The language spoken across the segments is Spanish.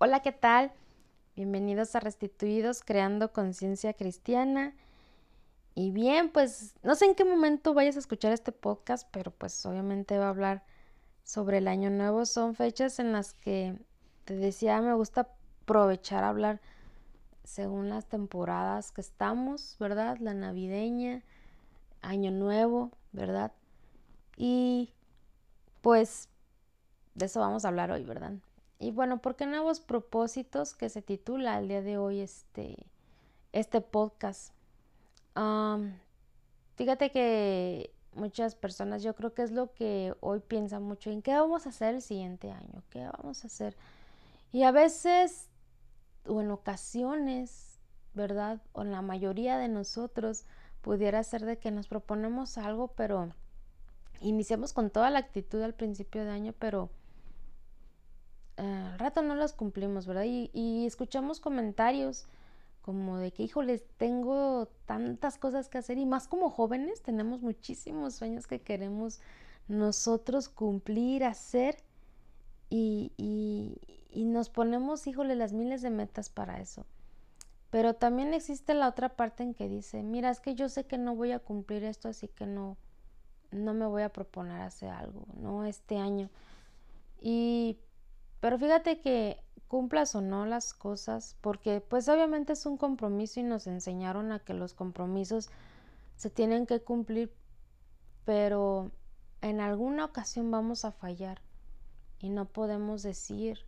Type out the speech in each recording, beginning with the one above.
Hola, ¿qué tal? Bienvenidos a Restituidos, creando conciencia cristiana. Y bien, pues no sé en qué momento vayas a escuchar este podcast, pero pues obviamente va a hablar sobre el año nuevo. Son fechas en las que te decía, me gusta aprovechar a hablar según las temporadas que estamos, ¿verdad? La navideña, año nuevo, ¿verdad? Y pues de eso vamos a hablar hoy, ¿verdad? Y bueno, ¿por qué nuevos propósitos que se titula el día de hoy este, este podcast? fíjate que muchas personas, yo creo que es lo que hoy piensan mucho en qué vamos a hacer el siguiente año, qué vamos a hacer. Y a veces, o en ocasiones, ¿verdad? O en la mayoría de nosotros, pudiera ser de que nos proponemos algo, pero iniciamos con toda la actitud al principio de año, pero al rato no las cumplimos, ¿verdad? Y, escuchamos comentarios como de que, híjoles, tengo tantas cosas que hacer y más como jóvenes tenemos muchísimos sueños que queremos nosotros cumplir, hacer y, y nos ponemos, híjole, las miles de metas para eso. Pero también existe la otra parte en que dice, mira, es que yo sé que no voy a cumplir esto, así que no, no me voy a proponer hacer algo, ¿no? Este año. Y pero fíjate que cumplas o no las cosas, porque pues obviamente es un compromiso y nos enseñaron a que los compromisos se tienen que cumplir, pero en alguna ocasión vamos a fallar y no podemos decir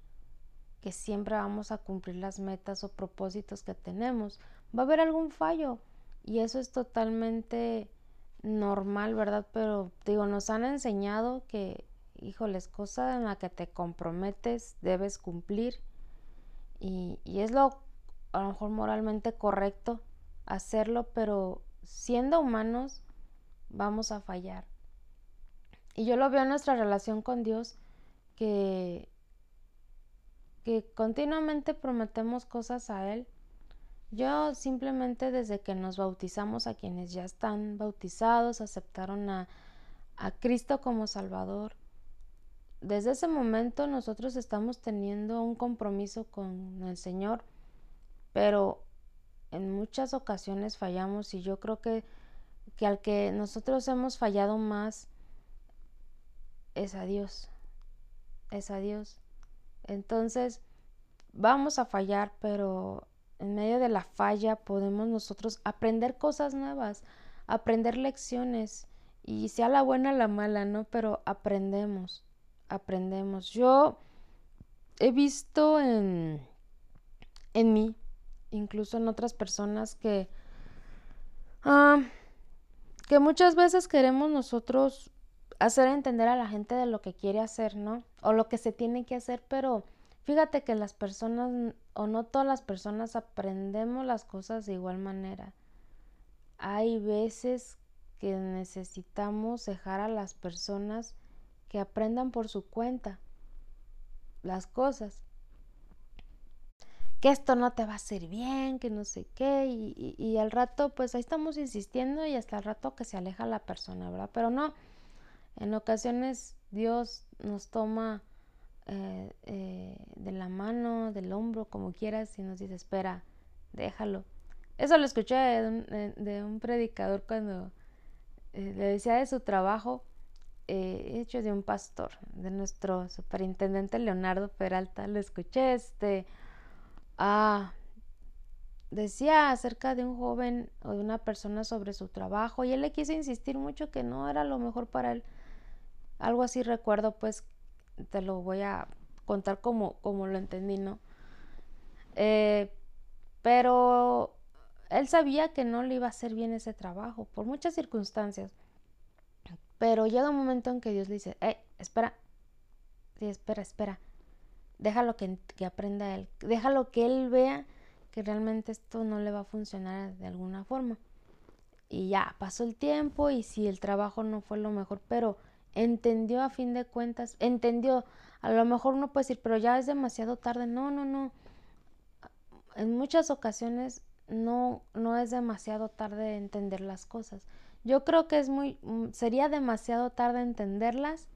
que siempre vamos a cumplir las metas o propósitos que tenemos. Va a haber algún fallo y eso es totalmente normal, ¿verdad? Pero digo, nos han enseñado que híjoles, cosa en la que te comprometes, debes cumplir y, es lo a lo mejor moralmente correcto hacerlo, pero siendo humanos vamos a fallar. Y yo lo veo en nuestra relación con Dios que, que continuamente prometemos cosas a Él. Yo simplemente desde que nos bautizamos a quienes ya están bautizados, aceptaron a, a Cristo como Salvador, desde ese momento nosotros estamos teniendo un compromiso con el Señor, pero en muchas ocasiones fallamos y yo creo que, que al que nosotros hemos fallado más es a Dios, es a Dios. Entonces, vamos a fallar, pero en medio de la falla podemos nosotros aprender cosas nuevas, aprender lecciones, y sea la buena la mala, ¿no? Pero aprendemos aprendemos. Yo he visto en, en mí, incluso en otras personas, que, ah, que muchas veces queremos nosotros hacer entender a la gente de lo que quiere hacer, ¿no? O lo que se tiene que hacer, pero fíjate que las personas, o no todas las personas, aprendemos las cosas de igual manera. Hay veces que necesitamos dejar a las personas que aprendan por su cuenta las cosas. Que esto no te va a hacer bien, que no sé qué, y, al rato, pues ahí estamos insistiendo y hasta el rato que se aleja la persona, ¿verdad? Pero no, en ocasiones Dios nos toma eh, eh, de la mano, del hombro, como quieras, y nos dice, espera, déjalo. Eso lo escuché de un, predicador cuando eh, le decía de su trabajo eh, hecho de un pastor, de nuestro superintendente Leonardo Peralta, lo escuché, este, ah, decía acerca de un joven o de una persona sobre su trabajo y él le quiso insistir mucho que no era lo mejor para él. Algo así recuerdo, pues te lo voy a contar como, como lo entendí, ¿no? Eh, pero él sabía que no le iba a hacer bien ese trabajo por muchas circunstancias. Pero llega un momento en que Dios le dice, eh, espera, sí, espera, espera, déjalo que, que aprenda él, déjalo que él vea que realmente esto no le va a funcionar de alguna forma. Y ya, pasó el tiempo y si el trabajo no fue lo mejor, pero entendió a fin de cuentas, entendió, a lo mejor uno puede decir, pero ya es demasiado tarde, no, no, no. En muchas ocasiones no, no es demasiado tarde entender las cosas. Yo creo que es muy, mm, sería demasiado tarde entenderlas.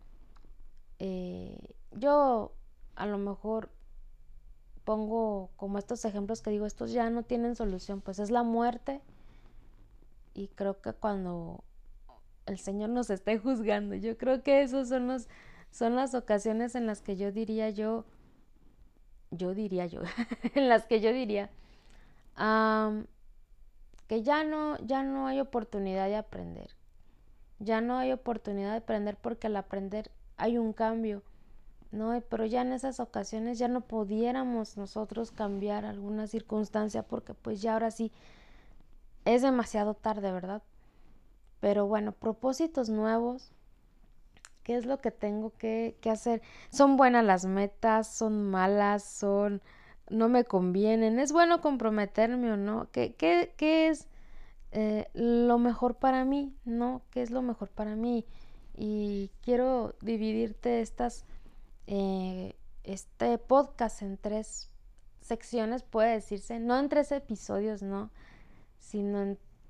Eh, yo a lo mejor pongo como estos ejemplos que digo, estos ya no tienen solución, pues es la muerte. Y creo que cuando el Señor nos esté juzgando, yo creo que esos son los son las ocasiones en las que yo diría yo, yo diría yo, en las que yo diría que ya no, ya no hay oportunidad de aprender. Ya no hay oportunidad de aprender porque al aprender hay un cambio. ¿no? Pero ya en esas ocasiones ya no pudiéramos nosotros cambiar alguna circunstancia porque pues ya ahora sí es demasiado tarde, ¿verdad? Pero bueno, propósitos nuevos. ¿Qué es lo que tengo que, hacer? ¿Son buenas las metas? ¿Son malas? ¿Son... no me convienen? ¿Es bueno comprometerme o no? ¿Qué, qué, es eh, lo mejor para mí? ¿No? ¿Qué es lo mejor para mí? Y quiero dividirte estas eh, este podcast en tres secciones, puede decirse, no en tres episodios, no, sino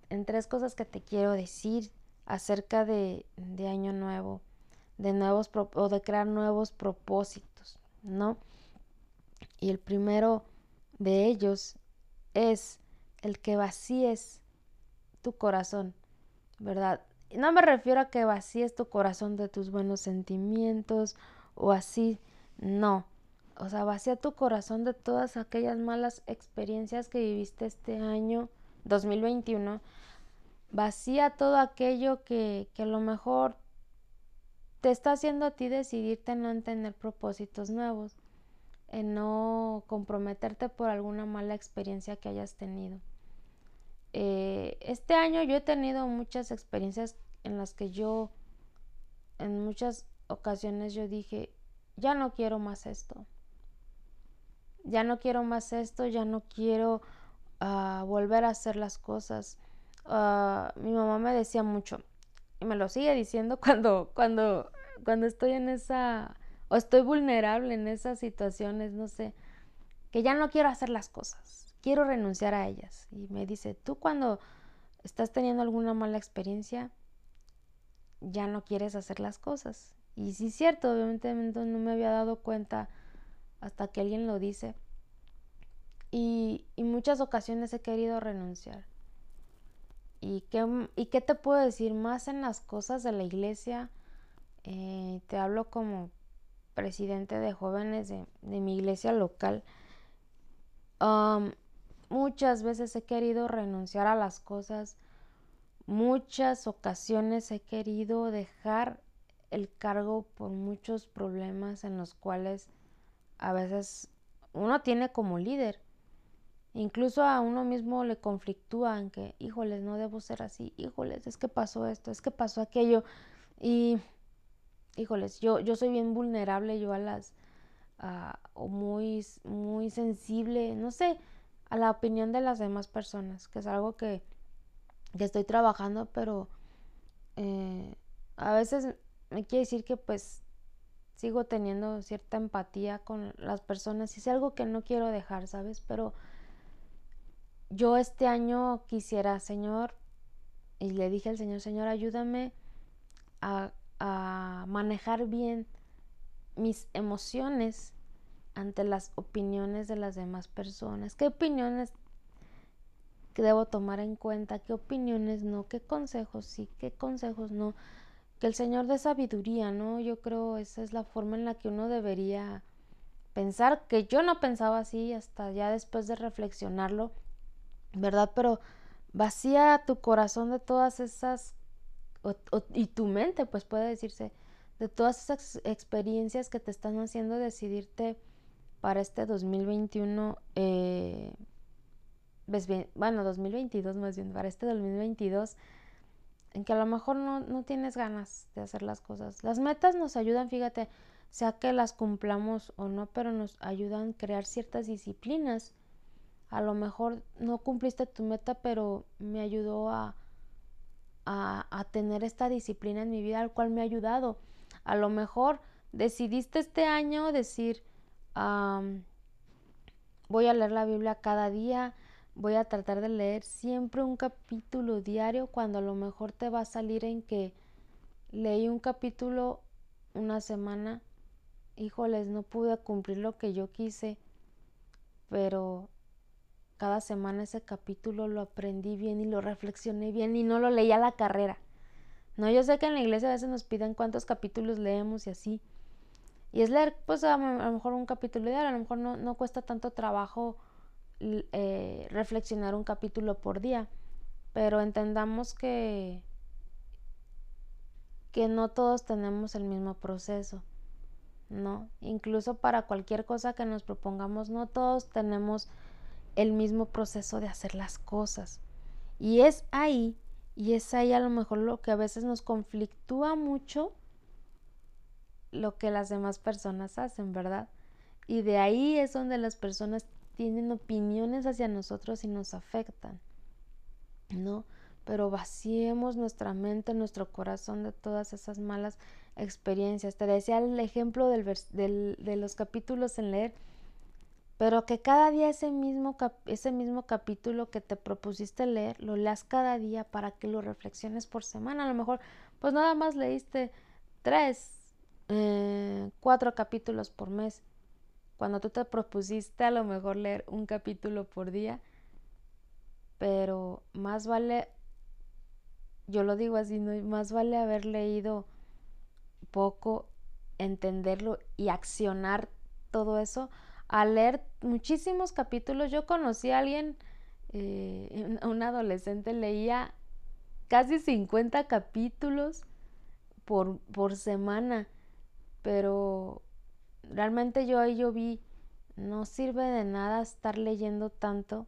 en, tres cosas que te quiero decir acerca de, de Año Nuevo, de nuevos o de crear nuevos propósitos, ¿no? Y el primero de ellos es el que vacíes tu corazón, ¿verdad? No me refiero a que vacíes tu corazón de tus buenos sentimientos o así, no. O sea, vacía tu corazón de todas aquellas malas experiencias que viviste este año 2021. Vacía todo aquello que, que a lo mejor te está haciendo a ti decidirte en no tener propósitos nuevos, en no comprometerte por alguna mala experiencia que hayas tenido. Eh, este año yo he tenido muchas experiencias en las que yo, en muchas ocasiones yo dije, ya no quiero más esto. Ya no quiero más esto, ya no quiero ah, volver a hacer las cosas. Ah, mi mamá me decía mucho, y me lo sigue diciendo cuando, cuando, cuando estoy en esa, o estoy vulnerable en esas situaciones, no sé, que ya no quiero hacer las cosas, quiero renunciar a ellas. Y me dice, tú cuando estás teniendo alguna mala experiencia, ya no quieres hacer las cosas. Y sí es cierto, obviamente no me había dado cuenta hasta que alguien lo dice. Y, y muchas ocasiones he querido renunciar. ¿Y qué, ¿Y qué te puedo decir? Más en las cosas de la iglesia, eh, te hablo como presidente de jóvenes de, mi iglesia local. Muchas veces he querido renunciar a las cosas. Muchas ocasiones he querido dejar el cargo por muchos problemas en los cuales a veces uno tiene como líder. Incluso a uno mismo le conflictúa en que, híjoles, no debo ser así, híjoles, es que pasó esto, es que pasó aquello. Y, híjoles, yo, yo soy bien vulnerable, yo a las, o muy, muy sensible, no sé, a la opinión de las demás personas, que es algo que, estoy trabajando, pero eh, a veces me quiere decir que pues sigo teniendo cierta empatía con las personas y es algo que no quiero dejar, ¿sabes? Pero yo este año quisiera, Señor, y le dije al Señor, Señor, ayúdame a, a manejar bien mis emociones ante las opiniones de las demás personas. ¿Qué opiniones debo tomar en cuenta? ¿Qué opiniones no? ¿Qué consejos sí? ¿Qué consejos no? que el Señor dé sabiduría, ¿no? Yo creo esa es la forma en la que uno debería pensar, que yo no pensaba así hasta ya después de reflexionarlo, ¿verdad? Pero vacía tu corazón de todas esas, y tu mente, pues puede decirse, de todas esas experiencias que te están haciendo decidirte para este 2021, eh, bueno, 2022 más bien, para este 2022 en que a lo mejor no, tienes ganas de hacer las cosas. Las metas nos ayudan, fíjate, sea que las cumplamos o no, pero nos ayudan a crear ciertas disciplinas. A lo mejor no cumpliste tu meta, pero me ayudó a, a, tener esta disciplina en mi vida, al cual me ha ayudado. A lo mejor decidiste este año decir, voy a leer la Biblia cada día, voy a tratar de leer siempre un capítulo diario cuando a lo mejor te va a salir en que leí un capítulo una semana, híjoles, no pude cumplir lo que yo quise. pero cada semana ese capítulo lo aprendí bien y lo reflexioné bien y no lo leí a la carrera. No, yo sé que en la iglesia a veces nos piden cuántos capítulos leemos y así. Y es leer, pues a, lo mejor un capítulo diario, a lo mejor no, no cuesta tanto trabajo eh, reflexionar un capítulo por día, pero entendamos que, que no todos tenemos el mismo proceso, ¿no? Incluso para cualquier cosa que nos propongamos, no todos tenemos el mismo proceso de hacer las cosas. Y es ahí, y es ahí a lo mejor lo que a veces nos conflictúa mucho lo que las demás personas hacen, ¿verdad? Y de ahí es donde las personas tienen opiniones hacia nosotros y nos afectan, ¿no? Pero vaciemos nuestra mente, nuestro corazón de todas esas malas experiencias. Te decía el ejemplo del de los capítulos en leer, pero que cada día ese mismo, ese mismo capítulo que te propusiste leer, lo leas cada día para que lo reflexiones por semana. A lo mejor, pues nada más leíste tres, eh, cuatro capítulos por mes. Cuando tú te propusiste a lo mejor leer un capítulo por día, pero más vale, yo lo digo así, ¿no? más vale haber leído poco, entenderlo y accionar todo eso, a leer muchísimos capítulos. Yo conocí a alguien, eh, un adolescente, leía casi 50 capítulos por, por semana pero realmente yo ahí yo vi, no sirve de nada estar leyendo tanto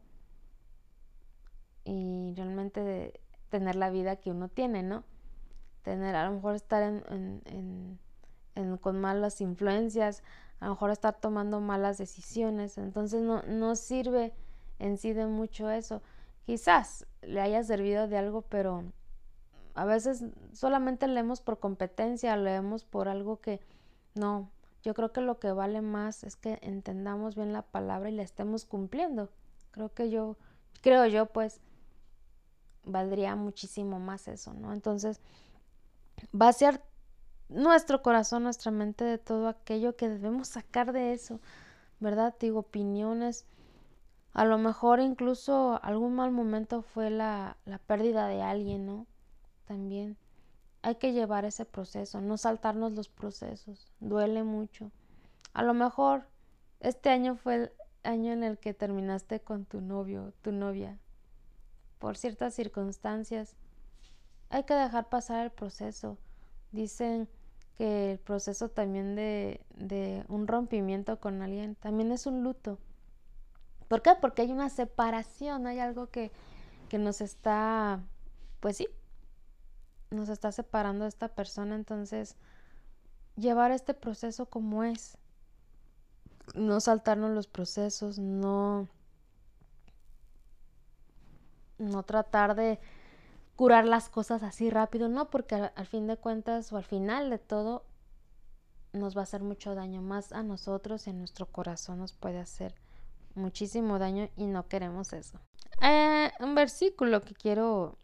y realmente tener la vida que uno tiene, ¿no? Tener, a lo mejor estar en, con malas influencias, a lo mejor estar tomando malas decisiones, entonces no, no sirve en sí de mucho eso. Quizás le haya servido de algo, pero a veces solamente leemos por competencia, leemos por algo que no, yo creo que lo que vale más es que entendamos bien la palabra y la estemos cumpliendo. Creo que yo, creo yo, pues, valdría muchísimo más eso, ¿no? Entonces, vaciar nuestro corazón, nuestra mente de todo aquello que debemos sacar de eso, ¿verdad? Digo, opiniones. A lo mejor incluso algún mal momento fue la, la pérdida de alguien, ¿no? También hay que llevar ese proceso, no saltarnos los procesos, duele mucho. A lo mejor este año fue el año en el que terminaste con tu novio, tu novia, por ciertas circunstancias. Hay que dejar pasar el proceso. Dicen que el proceso también de, de un rompimiento con alguien también es un luto. ¿Por qué? Porque hay una separación, hay algo que, que nos está, pues sí, nos está separando de esta persona, entonces llevar este proceso como es, no saltarnos los procesos, no no tratar de curar las cosas así rápido, no, porque al, fin de cuentas o al final de todo nos va a hacer mucho daño más a nosotros y a nuestro corazón nos puede hacer muchísimo daño y no queremos eso. Eh, un versículo que quiero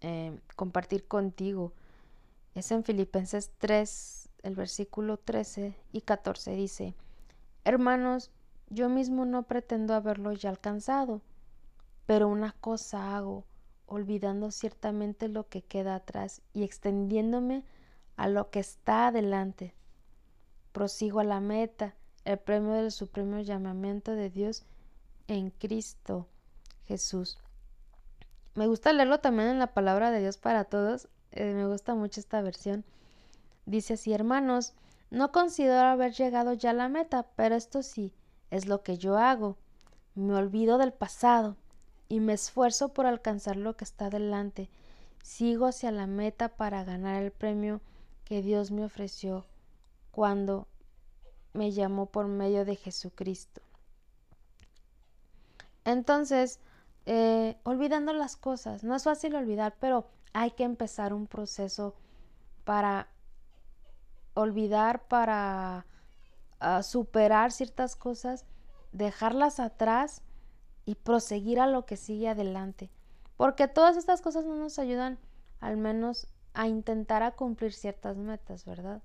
eh, compartir contigo. Es en Filipenses 3, el versículo 13 y 14 dice, Hermanos, yo mismo no pretendo haberlo ya alcanzado, pero una cosa hago, olvidando ciertamente lo que queda atrás y extendiéndome a lo que está adelante. Prosigo a la meta, el premio del supremo llamamiento de Dios en Cristo Jesús. Me gusta leerlo también en la palabra de Dios para todos. Eh, me gusta mucho esta versión. Dice así, hermanos, no considero haber llegado ya a la meta, pero esto sí, es lo que yo hago. Me olvido del pasado y me esfuerzo por alcanzar lo que está delante. Sigo hacia la meta para ganar el premio que Dios me ofreció cuando me llamó por medio de Jesucristo. Entonces, eh, olvidando las cosas. No es fácil olvidar, pero hay que empezar un proceso para olvidar, para ah, superar ciertas cosas, dejarlas atrás y proseguir a lo que sigue adelante. Porque todas estas cosas no nos ayudan al menos a intentar a cumplir ciertas metas, ¿verdad?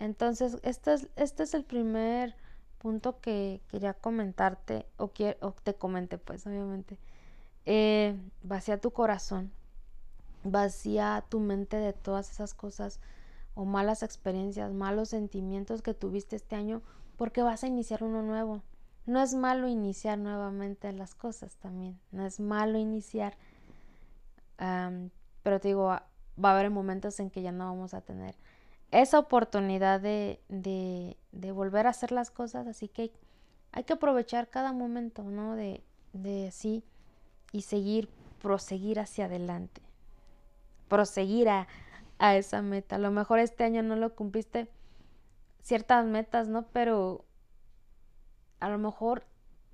Entonces, este es, este es el primer punto que quería comentarte, o, o te comente, pues, obviamente. Eh, vacía tu corazón, vacía tu mente de todas esas cosas o malas experiencias, malos sentimientos que tuviste este año, porque vas a iniciar uno nuevo. No es malo iniciar nuevamente las cosas también, no es malo iniciar, pero te digo, va a haber momentos en que ya no vamos a tener esa oportunidad de, de, de, volver a hacer las cosas, así que hay que aprovechar cada momento, ¿no? De, de sí y seguir, proseguir hacia adelante, proseguir a, a esa meta. A lo mejor este año no lo cumpliste ciertas metas, ¿no? Pero a lo mejor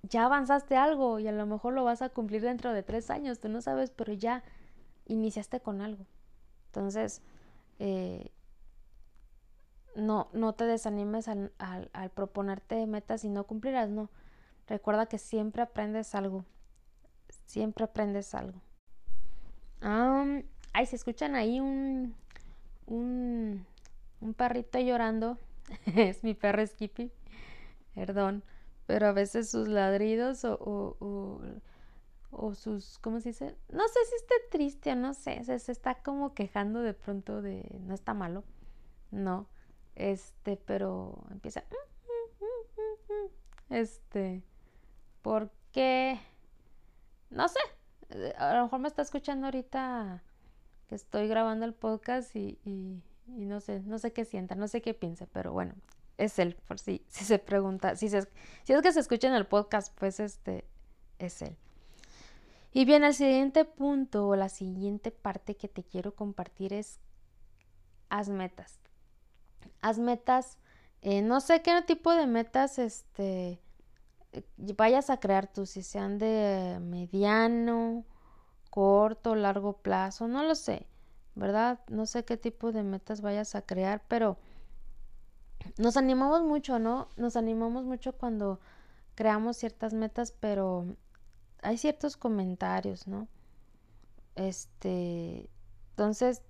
ya avanzaste algo y a lo mejor lo vas a cumplir dentro de tres años, tú no sabes, pero ya iniciaste con algo. Entonces, eh, no, no te desanimes al, al, proponerte metas y no cumplirás, no. Recuerda que siempre aprendes algo. Siempre aprendes algo. ay, se escuchan ahí un, un, un perrito llorando. es mi perro Skippy. Perdón. Pero a veces sus ladridos o, o, o, o, sus, ¿cómo se dice? No sé si esté triste o no sé. Se, se está como quejando de pronto de, no está malo. No. Este, pero empieza. Este, porque, no sé, a lo mejor me está escuchando ahorita que estoy grabando el podcast y, y, no sé, no sé qué sienta, no sé qué piensa, pero bueno, es él, por si, si se pregunta, si, si es que se escucha en el podcast, pues este es él. Y bien, el siguiente punto o la siguiente parte que te quiero compartir es haz metas haz metas, eh, no sé qué tipo de metas este, eh, vayas a crear tú, si sean de mediano, corto, largo plazo, no lo sé, ¿verdad? No sé qué tipo de metas vayas a crear, pero nos animamos mucho, ¿no? Nos animamos mucho cuando creamos ciertas metas, pero hay ciertos comentarios, ¿no? Este, entonces,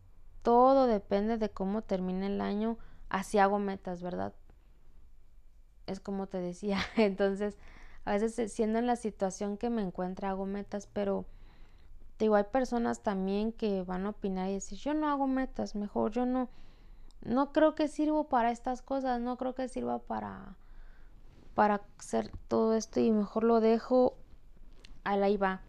todo depende de cómo termine el año así hago metas, ¿verdad? Es como te decía. Entonces, a veces eh, siendo en la situación que me encuentra, hago metas, pero digo, hay personas también que van a opinar y decir, yo no hago metas, mejor yo no, no creo que sirvo para estas cosas, no creo que sirva para, para hacer todo esto y mejor lo dejo, ahí va.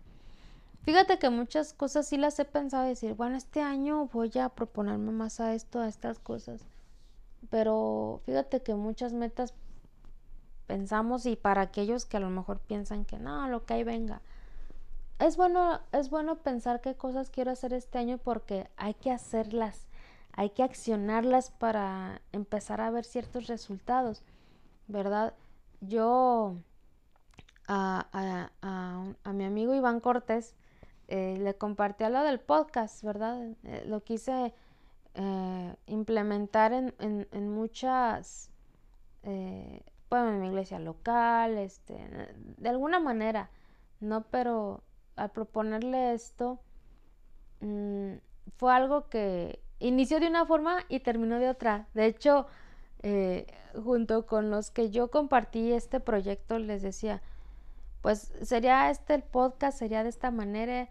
Fíjate que muchas cosas sí las he pensado decir, bueno, este año voy a proponerme más a esto, a estas cosas. Pero fíjate que muchas metas pensamos y para aquellos que a lo mejor piensan que no, lo que hay venga. Es bueno, es bueno pensar qué cosas quiero hacer este año porque hay que hacerlas, hay que accionarlas para empezar a ver ciertos resultados, ¿verdad? Yo a, mi amigo Iván Cortés eh, le compartí lo del podcast, ¿verdad? Eh, lo quise eh, implementar en, en, muchas, eh, bueno, en mi iglesia local, este, de alguna manera, ¿no? Pero al proponerle esto, mm, fue algo que inició de una forma y terminó de otra. De hecho, eh, junto con los que yo compartí este proyecto, les decía, pues sería este el podcast, sería de esta manera.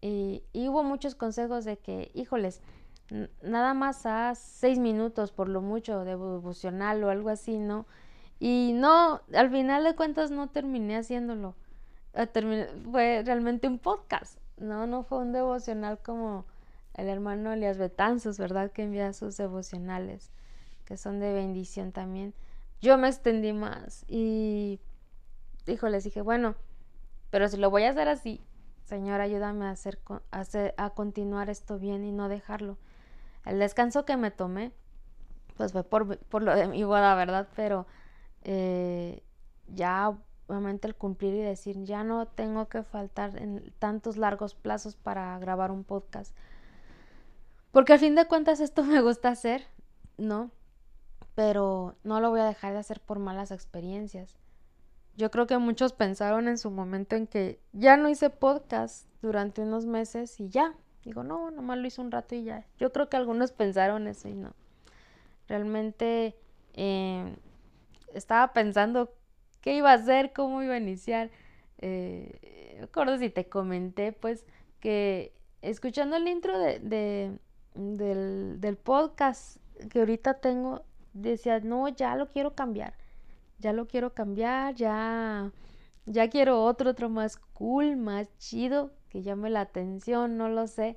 Y, hubo muchos consejos de que, híjoles, nada más a seis minutos por lo mucho de devocional o algo así, ¿no? Y no, al final de cuentas no terminé haciéndolo. Ah, fue realmente un podcast, ¿no? No fue un devocional como el hermano Elias Betanzos, ¿verdad? Que envía sus devocionales, que son de bendición también. Yo me extendí más y, dijo, les dije, bueno, pero si lo voy a hacer así, Señor, ayúdame a, hacer, a, a continuar esto bien y no dejarlo. El descanso que me tomé, pues fue por, por lo de mi boda, ¿verdad? Pero eh, ya obviamente el cumplir y decir, ya no tengo que faltar en tantos largos plazos para grabar un podcast. Porque al fin de cuentas esto me gusta hacer, ¿no? Pero no lo voy a dejar de hacer por malas experiencias. Yo creo que muchos pensaron en su momento en que ya no hice podcast durante unos meses y ya, Digo, no, nomás lo hice un rato y ya. Yo creo que algunos pensaron eso y no. Realmente eh, estaba pensando qué iba a hacer, cómo iba a iniciar. Eh, me acuerdo si te comenté, pues, que escuchando el intro de, del, del podcast que ahorita tengo, decía, no, ya lo quiero cambiar, ya lo quiero cambiar, ya, ya quiero otro, otro más cool, más chido, que llame la atención, no lo sé.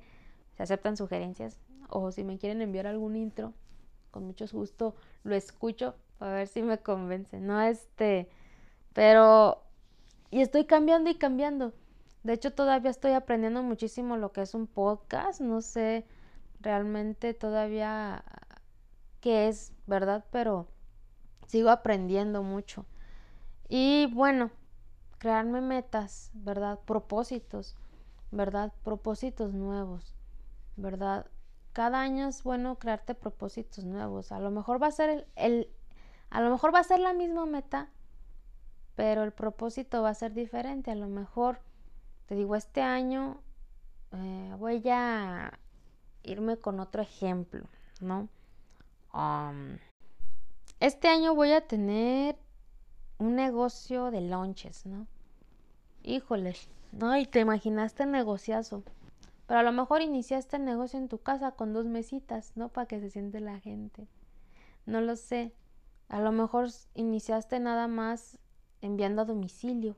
Se aceptan sugerencias o si me quieren enviar algún intro, con mucho gusto lo escucho para ver si me convence. No, este, pero, y estoy cambiando y cambiando. De hecho, todavía estoy aprendiendo muchísimo lo que es un podcast. No sé realmente todavía qué es, ¿verdad? Pero sigo aprendiendo mucho. Y bueno, crearme metas, ¿verdad? Propósitos, ¿verdad? Propósitos nuevos, ¿verdad? Cada año es bueno crearte propósitos nuevos. A lo mejor va a ser el, a lo mejor va a ser la misma meta, pero el propósito va a ser diferente. A lo mejor, te digo, este año eh, voy a irme con otro ejemplo, ¿no? Um, este año voy a tener un negocio de lunches, ¿no? Híjoles, ¿no? Y te imaginaste el negociazo. Pero a lo mejor iniciaste el negocio en tu casa con dos mesitas, ¿no? Para que se siente la gente. No lo sé. A lo mejor iniciaste nada más enviando a domicilio.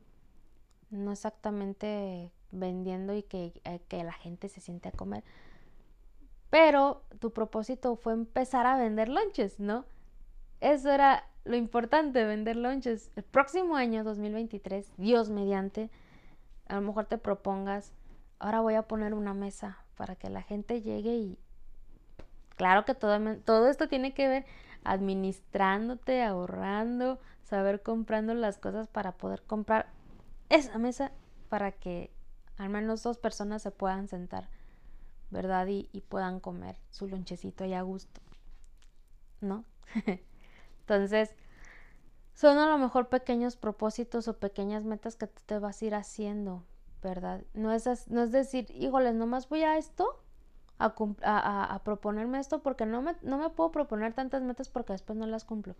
No exactamente vendiendo y que, eh, que la gente se siente a comer. Pero tu propósito fue empezar a vender lunches, ¿no? Eso era lo importante, vender lunches. El próximo año, 2023, Dios mediante, a lo mejor te propongas, ahora voy a poner una mesa para que la gente llegue y... Claro que todo, todo esto tiene que ver administrándote, ahorrando, saber comprando las cosas para poder comprar esa mesa para que al menos dos personas se puedan sentar ¿verdad? Y, puedan comer su lonchecito ahí a gusto, ¿no? Entonces, son a lo mejor pequeños propósitos o pequeñas metas que tú te vas a ir haciendo, ¿verdad? No es, no es decir, híjoles, nomás voy a esto, a, a, proponerme esto, porque no me, no me puedo proponer tantas metas porque después no las cumplo,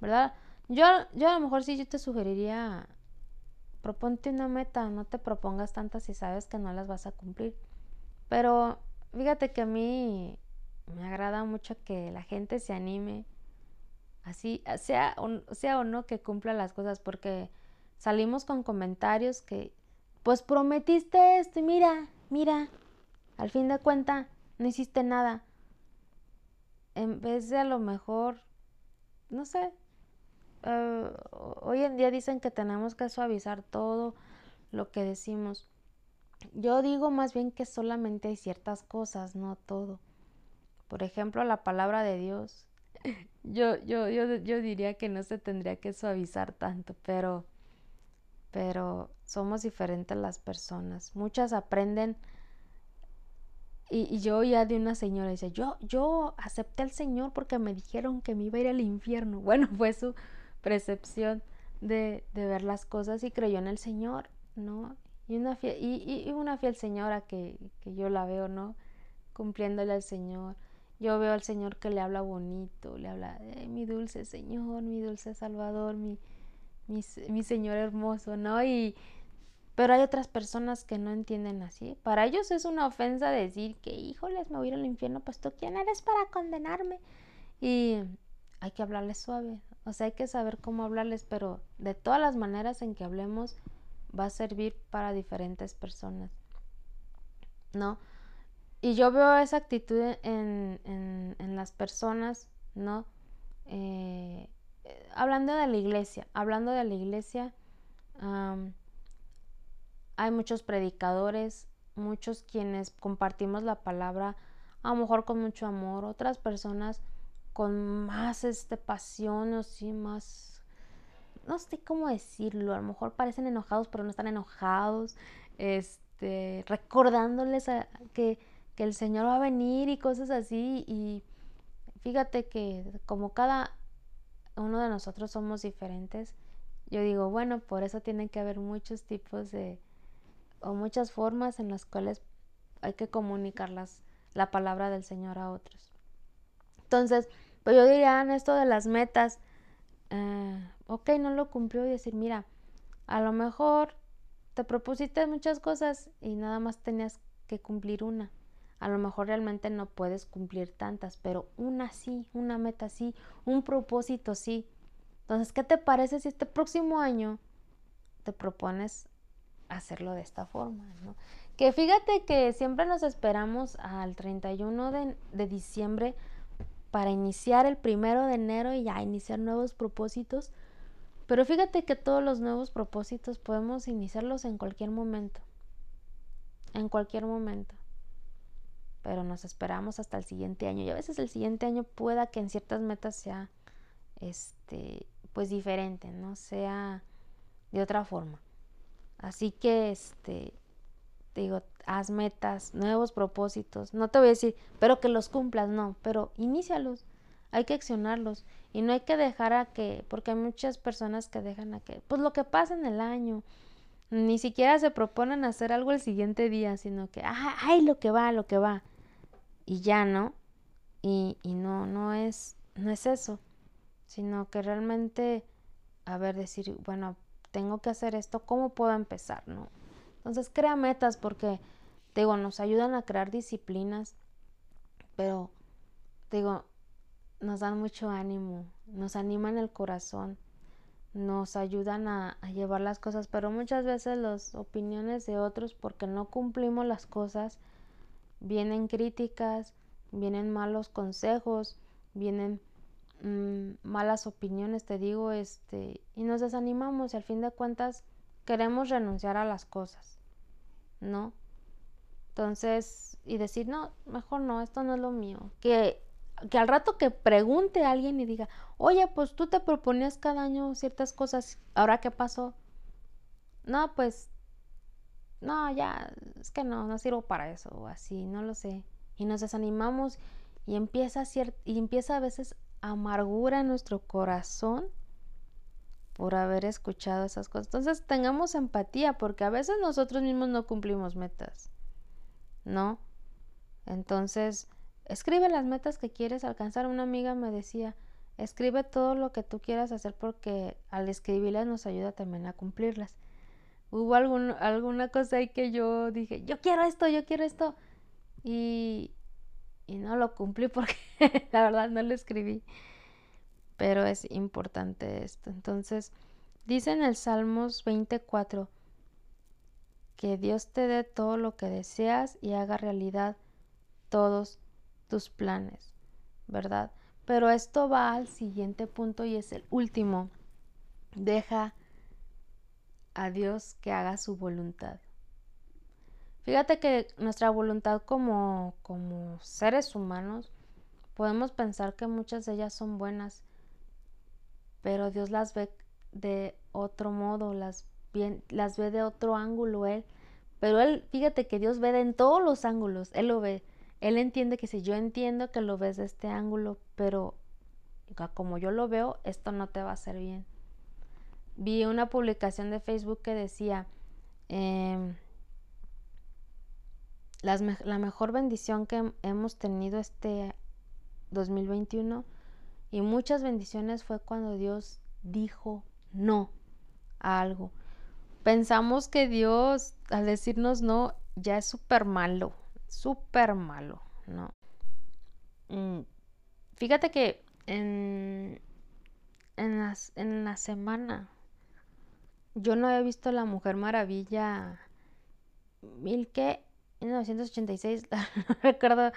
¿verdad? Yo, yo a lo mejor sí yo te sugeriría, proponte una meta, no te propongas tantas si sabes que no las vas a cumplir. Pero fíjate que a mí me agrada mucho que la gente se anime, así, sea o, no que cumpla las cosas, porque salimos con comentarios que, pues prometiste esto y mira, mira, al fin de cuentas no hiciste nada. En vez de a lo mejor, no sé, eh, hoy en día dicen que tenemos que suavizar todo lo que decimos. Yo digo más bien que solamente hay ciertas cosas, no todo. Por ejemplo, la palabra de Dios. Yo, yo, yo, yo diría que no se tendría que suavizar tanto, pero, pero somos diferentes las personas. Muchas aprenden y, yo ya de una señora dice, yo, yo acepté al Señor porque me dijeron que me iba a ir al infierno. Bueno, fue su percepción de, de ver las cosas y creyó en el Señor, ¿no? Y una fiel, y, una fiel señora que, yo la veo, ¿no? Cumpliéndole al Señor. Yo veo al Señor que le habla bonito, le habla, mi dulce Señor, mi dulce Salvador, mi, mi, Señor hermoso, ¿no? Y, pero hay otras personas que no entienden así. Para ellos es una ofensa decir que, híjoles, me voy a ir al infierno, pues tú quién eres para condenarme. Y hay que hablarles suave, o sea, hay que saber cómo hablarles, pero de todas las maneras en que hablemos, va a servir para diferentes personas, ¿no? Y yo veo esa actitud en, en, las personas, ¿no? Eh, hablando de la iglesia, hablando de la iglesia, hay muchos predicadores, muchos quienes compartimos la palabra, a lo mejor con mucho amor, otras personas con más este, pasión o sí, más no sé cómo decirlo, a lo mejor parecen enojados, pero no están enojados, este, recordándoles que, que el Señor va a venir y cosas así. Y fíjate que como cada uno de nosotros somos diferentes, yo digo, bueno, por eso tienen que haber muchos tipos de, o muchas formas en las cuales hay que comunicar la palabra del Señor a otros. Entonces, pues yo diría en esto de las metas, eh, ok, no lo cumplió y decir, mira, a lo mejor te propusiste muchas cosas y nada más tenías que cumplir una. A lo mejor realmente no puedes cumplir tantas, pero una sí, una meta sí, un propósito sí. Entonces, ¿qué te parece si este próximo año te propones hacerlo de esta forma? Que fíjate que siempre nos esperamos al 31 de, de diciembre para iniciar el primero de enero y ya iniciar nuevos propósitos. Pero fíjate que todos los nuevos propósitos podemos iniciarlos en cualquier momento. En cualquier momento pero nos esperamos hasta el siguiente año y a veces el siguiente año pueda que en ciertas metas sea este pues diferente, no sea de otra forma. Así que este te digo, haz metas, nuevos propósitos. No te voy a decir, pero que los cumplas, no, pero inícialos. Hay que accionarlos y no hay que dejar a que, porque hay muchas personas que dejan a que, pues lo que pasa en el año, ni siquiera se proponen hacer algo el siguiente día, sino que, ay, lo que va, lo que va y ya no. Y, y no, no es, no es eso, sino que realmente, a ver, decir, bueno, tengo que hacer esto, ¿cómo puedo empezar? ¿No? Entonces crea metas porque, digo, nos ayudan a crear disciplinas, pero, digo, nos dan mucho ánimo, nos animan el corazón, nos ayudan a, llevar las cosas, pero muchas veces las opiniones de otros porque no cumplimos las cosas, vienen críticas, vienen malos consejos, vienen mm, malas opiniones, te digo, este, y nos desanimamos y al fin de cuentas queremos renunciar a las cosas, ¿no? Entonces, y decir, no, mejor no, esto no es lo mío. Que, que al rato que pregunte a alguien y diga, oye, pues tú te proponías cada año ciertas cosas, ¿ahora qué pasó? No, pues no, ya, es que no, no sirvo para eso, o así, no lo sé. Y nos desanimamos y empieza, y empieza a veces amargura en nuestro corazón por haber escuchado esas cosas. Entonces tengamos empatía porque a veces nosotros mismos no cumplimos metas, ¿no? Entonces, escribe las metas que quieres alcanzar. Una amiga me decía, escribe todo lo que tú quieras hacer porque al escribirlas nos ayuda también a cumplirlas hubo alguna cosa ahí que yo dije, yo quiero esto, yo quiero esto. Y, y no lo cumplí porque la verdad no lo escribí. Pero es importante esto. Entonces, dice en el Salmos 24 que Dios te dé todo lo que deseas y haga realidad todos tus planes, ¿verdad? Pero esto va al siguiente punto y es el último. Deja a Dios que haga su voluntad. Fíjate que nuestra voluntad como, como seres humanos podemos pensar que muchas de ellas son buenas, pero Dios las ve de otro modo, las, bien, las ve de otro ángulo Él. Pero Él, fíjate que Dios ve de en todos los ángulos, Él lo ve. Él entiende que si yo entiendo que lo ves de este ángulo, pero como yo lo veo, esto no te va a hacer bien vi una publicación de Facebook que decía, em, la mejor bendición que hemos tenido este 2021 y muchas bendiciones fue cuando Dios dijo no a algo. Pensamos que Dios al decirnos no ya es súper malo, súper malo, ¿no? Mm, fíjate que en, en, las, en la semana yo no había visto La Mujer Maravilla mil que 1986, no recuerdo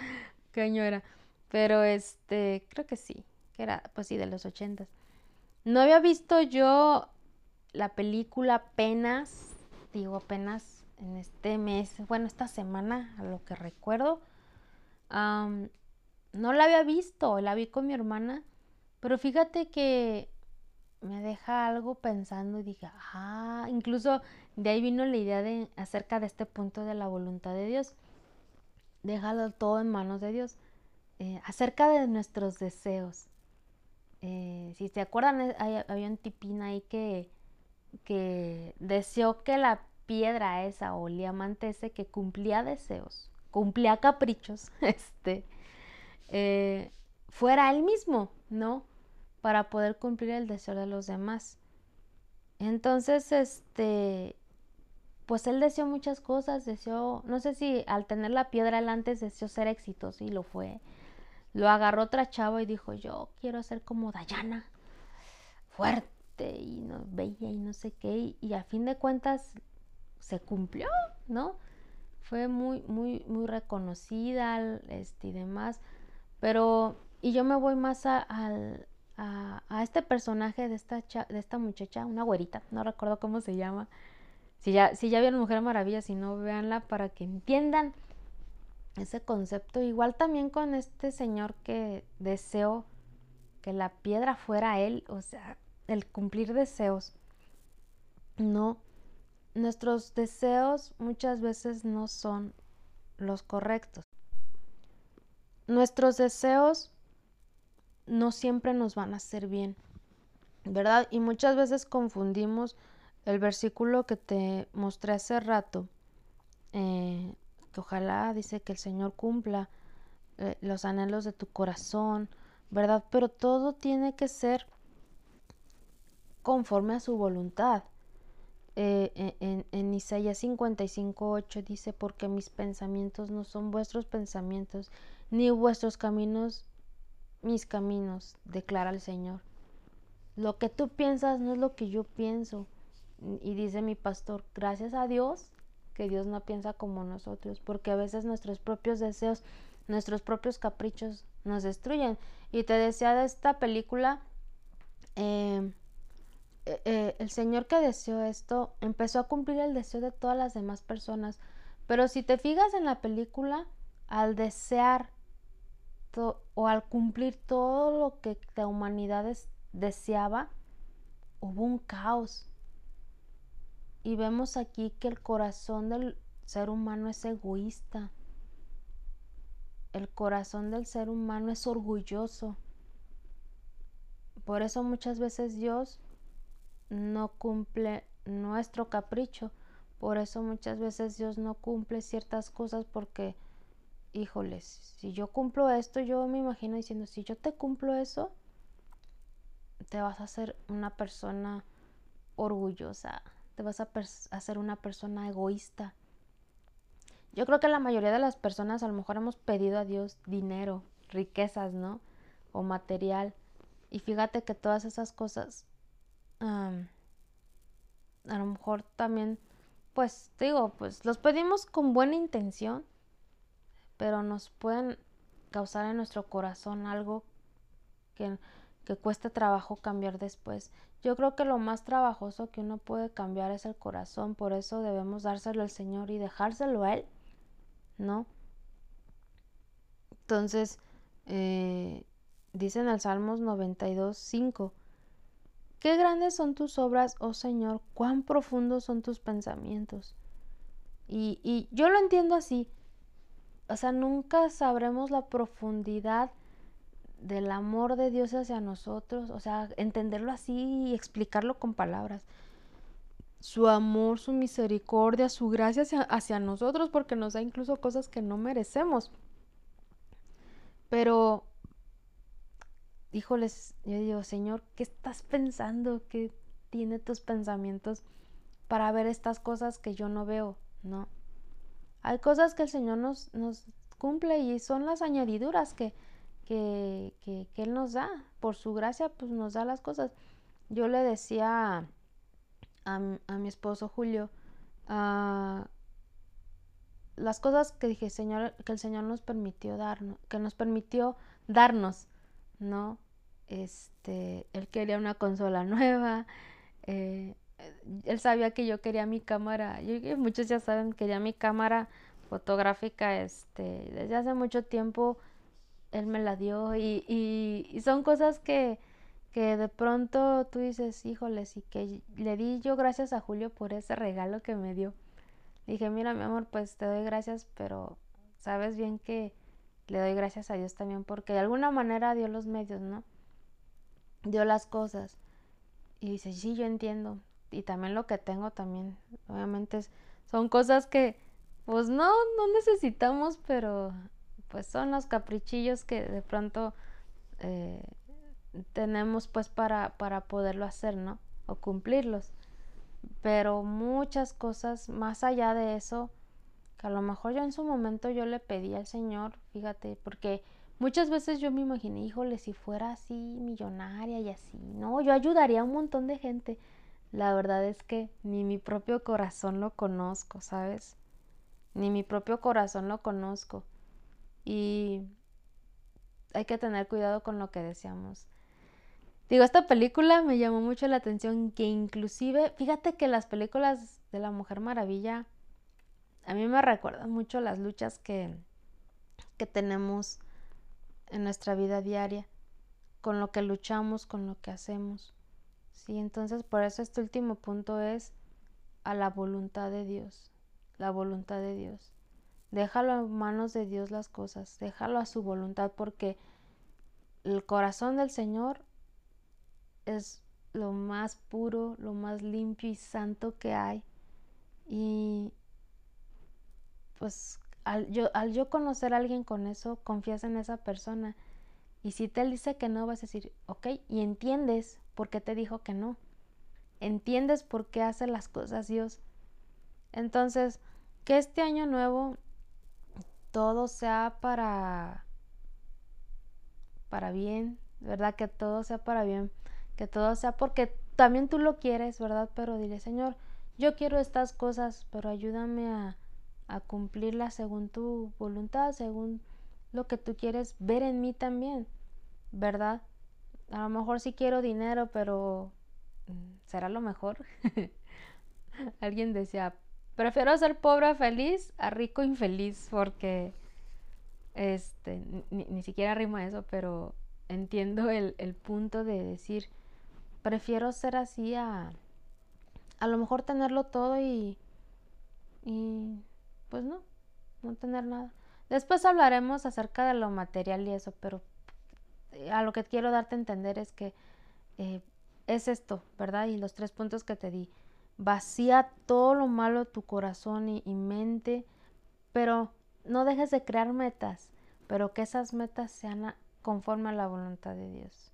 qué año era, pero este, creo que sí, que era, pues sí, de los ochentas. No había visto yo la película apenas, digo apenas en este mes, bueno, esta semana, a lo que recuerdo. no la había visto, la vi con mi hermana, pero fíjate que me deja algo pensando y dije, ah, incluso de ahí vino la idea de acerca de este punto de la voluntad de Dios. Déjalo todo en manos de Dios. Eh, acerca de nuestros deseos. Eh, si se acuerdan, eh, había un tipín ahí que, que deseó que la piedra esa o diamante ese que cumplía deseos, cumplía caprichos, este, fuera él mismo, ¿no? para poder cumplir el deseo de los demás. Entonces, este, pues él deseó muchas cosas, deseó, no sé si al tener la piedra él antes deseó ser exitoso y lo fue. Lo agarró otra chava y dijo, yo quiero ser como Dayana, fuerte y no, bella y no sé qué. Y, a fin de cuentas se cumplió, ¿no? Fue muy, muy, muy reconocida este, y demás. Pero, y yo me voy más a, a, este personaje de esta, de esta muchacha, una güerita, no recuerdo cómo se llama si ya, si ya vieron Mujer Maravilla, si no, véanla para que entiendan ese concepto. Igual también con este señor que deseó que la piedra fuera él, o sea, el cumplir deseos. No, nuestros deseos muchas veces no son los correctos. Nuestros deseos no siempre nos van a hacer bien, ¿verdad? Y muchas veces confundimos el versículo que te mostré hace rato, eh, que ojalá dice que el Señor cumpla eh, los anhelos de tu corazón, ¿verdad? Pero todo tiene que ser conforme a su voluntad. Eh, en, en, Isaías 55.8 dice, porque mis pensamientos no son vuestros pensamientos, ni vuestros caminos mis caminos, declara el Señor. Lo que tú piensas no es lo que yo pienso. Y dice mi pastor, gracias a Dios que Dios no piensa como nosotros, porque a veces nuestros propios deseos, nuestros propios caprichos nos destruyen. Y te decía de esta película, em, eh, eh, el Señor que deseó esto empezó a cumplir el deseo de todas las demás personas. Pero si te fijas en la película, al desear o al cumplir todo lo que la humanidad deseaba, hubo un caos y vemos aquí que el corazón del ser humano es egoísta. El corazón del ser humano es orgulloso. Por eso muchas veces Dios no cumple nuestro capricho. Por eso muchas veces Dios no cumple ciertas cosas porque, híjoles, si yo cumplo esto, yo me imagino diciendo, si yo te cumplo eso, te vas a hacer una persona orgullosa, te vas a hacer una persona egoísta. Yo creo que la mayoría de las personas a lo mejor hemos pedido a Dios dinero, riquezas, ¿no? O material. Y fíjate que todas esas cosas, a lo mejor también, pues digo, pues los pedimos con buena intención, pero nos pueden causar en nuestro corazón algo que, que cuesta trabajo cambiar después. Yo creo que lo más trabajoso que uno puede cambiar es el corazón, por eso debemos dárselo al Señor y dejárselo a Él, ¿no? Entonces, eh, dice en el Salmos 92, 5, Qué grandes son tus obras, oh Señor, cuán profundos son tus pensamientos. Y, y yo lo entiendo así, o sea, nunca sabremos la profundidad del amor de Dios hacia nosotros, o sea, entenderlo así y explicarlo con palabras. Su amor, su misericordia, su gracia hacia, nosotros, porque nos da incluso cosas que no merecemos. Pero, híjoles, yo digo, Señor, ¿qué estás pensando? ¿Qué tiene tus pensamientos para ver estas cosas que yo no veo? No. Hay cosas que el Señor nos, nos cumple y son las añadiduras que, que, Él nos da. Por su gracia, pues nos da las cosas. Yo le decía a, mi esposo Julio, ah, las cosas que dije, Señor, que el Señor nos permitió darnos, que nos permitió darnos, ¿no? Este, él quería una consola nueva, eh, él sabía que yo quería mi cámara, yo, muchos ya saben, quería mi cámara fotográfica, este, desde hace mucho tiempo él me la dio y, y, son cosas que, que de pronto tú dices, híjoles, y que le di yo gracias a Julio por ese regalo que me dio. dije, mira mi amor, pues te doy gracias, pero sabes bien que le doy gracias a Dios también porque de alguna manera dio los medios, ¿no? Dio las cosas. Y dice, sí, yo entiendo. Y también lo que tengo también, obviamente son cosas que pues no, no necesitamos, pero pues son los caprichillos que de pronto eh, tenemos pues para, para poderlo hacer, ¿no? O cumplirlos. Pero muchas cosas más allá de eso, que a lo mejor yo en su momento yo le pedí al Señor, fíjate, porque muchas veces yo me imaginé, híjole, si fuera así millonaria y así, no, yo ayudaría a un montón de gente. La verdad es que ni mi propio corazón lo conozco, ¿sabes? Ni mi propio corazón lo conozco. Y hay que tener cuidado con lo que deseamos. Digo, esta película me llamó mucho la atención que inclusive, fíjate que las películas de la Mujer Maravilla a mí me recuerdan mucho las luchas que, que tenemos en nuestra vida diaria, con lo que luchamos, con lo que hacemos. Sí, entonces por eso este último punto es a la voluntad de Dios, la voluntad de Dios. Déjalo en manos de Dios las cosas, déjalo a su voluntad porque el corazón del Señor es lo más puro, lo más limpio y santo que hay. Y pues al yo, al yo conocer a alguien con eso, confías en esa persona. Y si te dice que no, vas a decir, ok, y entiendes por qué te dijo que no. Entiendes por qué hace las cosas Dios. Entonces, que este año nuevo todo sea para para bien, ¿verdad? Que todo sea para bien, que todo sea porque también tú lo quieres, ¿verdad? Pero dile, Señor, yo quiero estas cosas, pero ayúdame a, a cumplirlas según tu voluntad, según lo que tú quieres ver en mí también, ¿verdad? A lo mejor sí quiero dinero, pero mm, ¿será lo mejor? Alguien decía, prefiero ser pobre feliz a rico infeliz, porque este, ni, siquiera rima eso, pero entiendo el, el, punto de decir, prefiero ser así a a lo mejor tenerlo todo y, y pues no, no tener nada. Después hablaremos acerca de lo material y eso, pero eh, a lo que quiero darte a entender es que eh, es esto, ¿verdad? Y los tres puntos que te di. Vacía todo lo malo tu corazón y, mente, pero no dejes de crear metas, pero que esas metas sean conforme a la voluntad de Dios.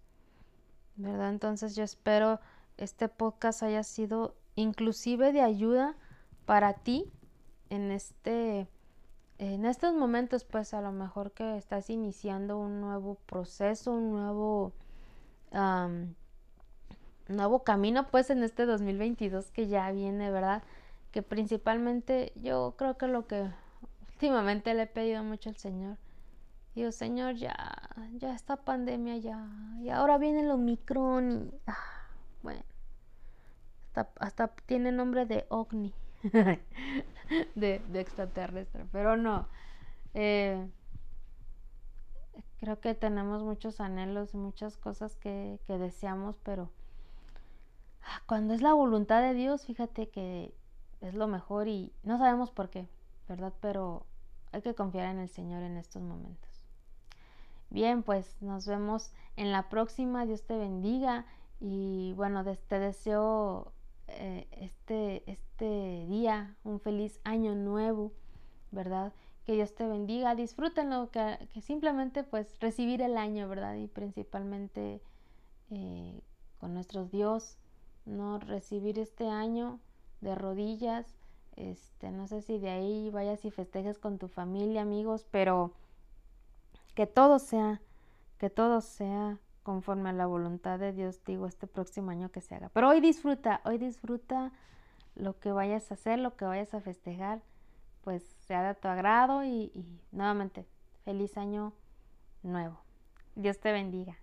¿Verdad? Entonces yo espero este podcast haya sido inclusive de ayuda para ti en este en estos momentos pues a lo mejor que estás iniciando un nuevo proceso, un nuevo nuevo camino pues en este 2022 que ya viene, ¿verdad? Que principalmente yo creo que lo que últimamente le he pedido mucho al Señor. Digo, Señor, ya, ya esta pandemia ya, y ahora viene el Omicron y, ah, bueno, hasta, hasta, tiene nombre de ovni, de, extraterrestre, pero no. Eh, creo que tenemos muchos anhelos y muchas cosas que, que deseamos, pero ah, cuando es la voluntad de Dios, fíjate que es lo mejor y no sabemos por qué. ¿verdad? Pero hay que confiar en el Señor en estos momentos. Bien, pues nos vemos en la próxima. Dios te bendiga y bueno, te deseo eh, este, este día un feliz año nuevo, ¿verdad? Que Dios te bendiga, disfrútenlo, que, que simplemente pues recibir el año, ¿verdad? Y principalmente eh, con nuestro Dios, ¿no? Recibir este año de rodillas este, no sé si de ahí vayas y festejes con tu familia, amigos, pero que todo sea, que todo sea conforme a la voluntad de Dios, digo, este próximo año que se haga. Pero hoy disfruta, hoy disfruta lo que vayas a hacer, lo que vayas a festejar, pues sea de tu agrado y, y nuevamente, feliz año nuevo. Dios te bendiga.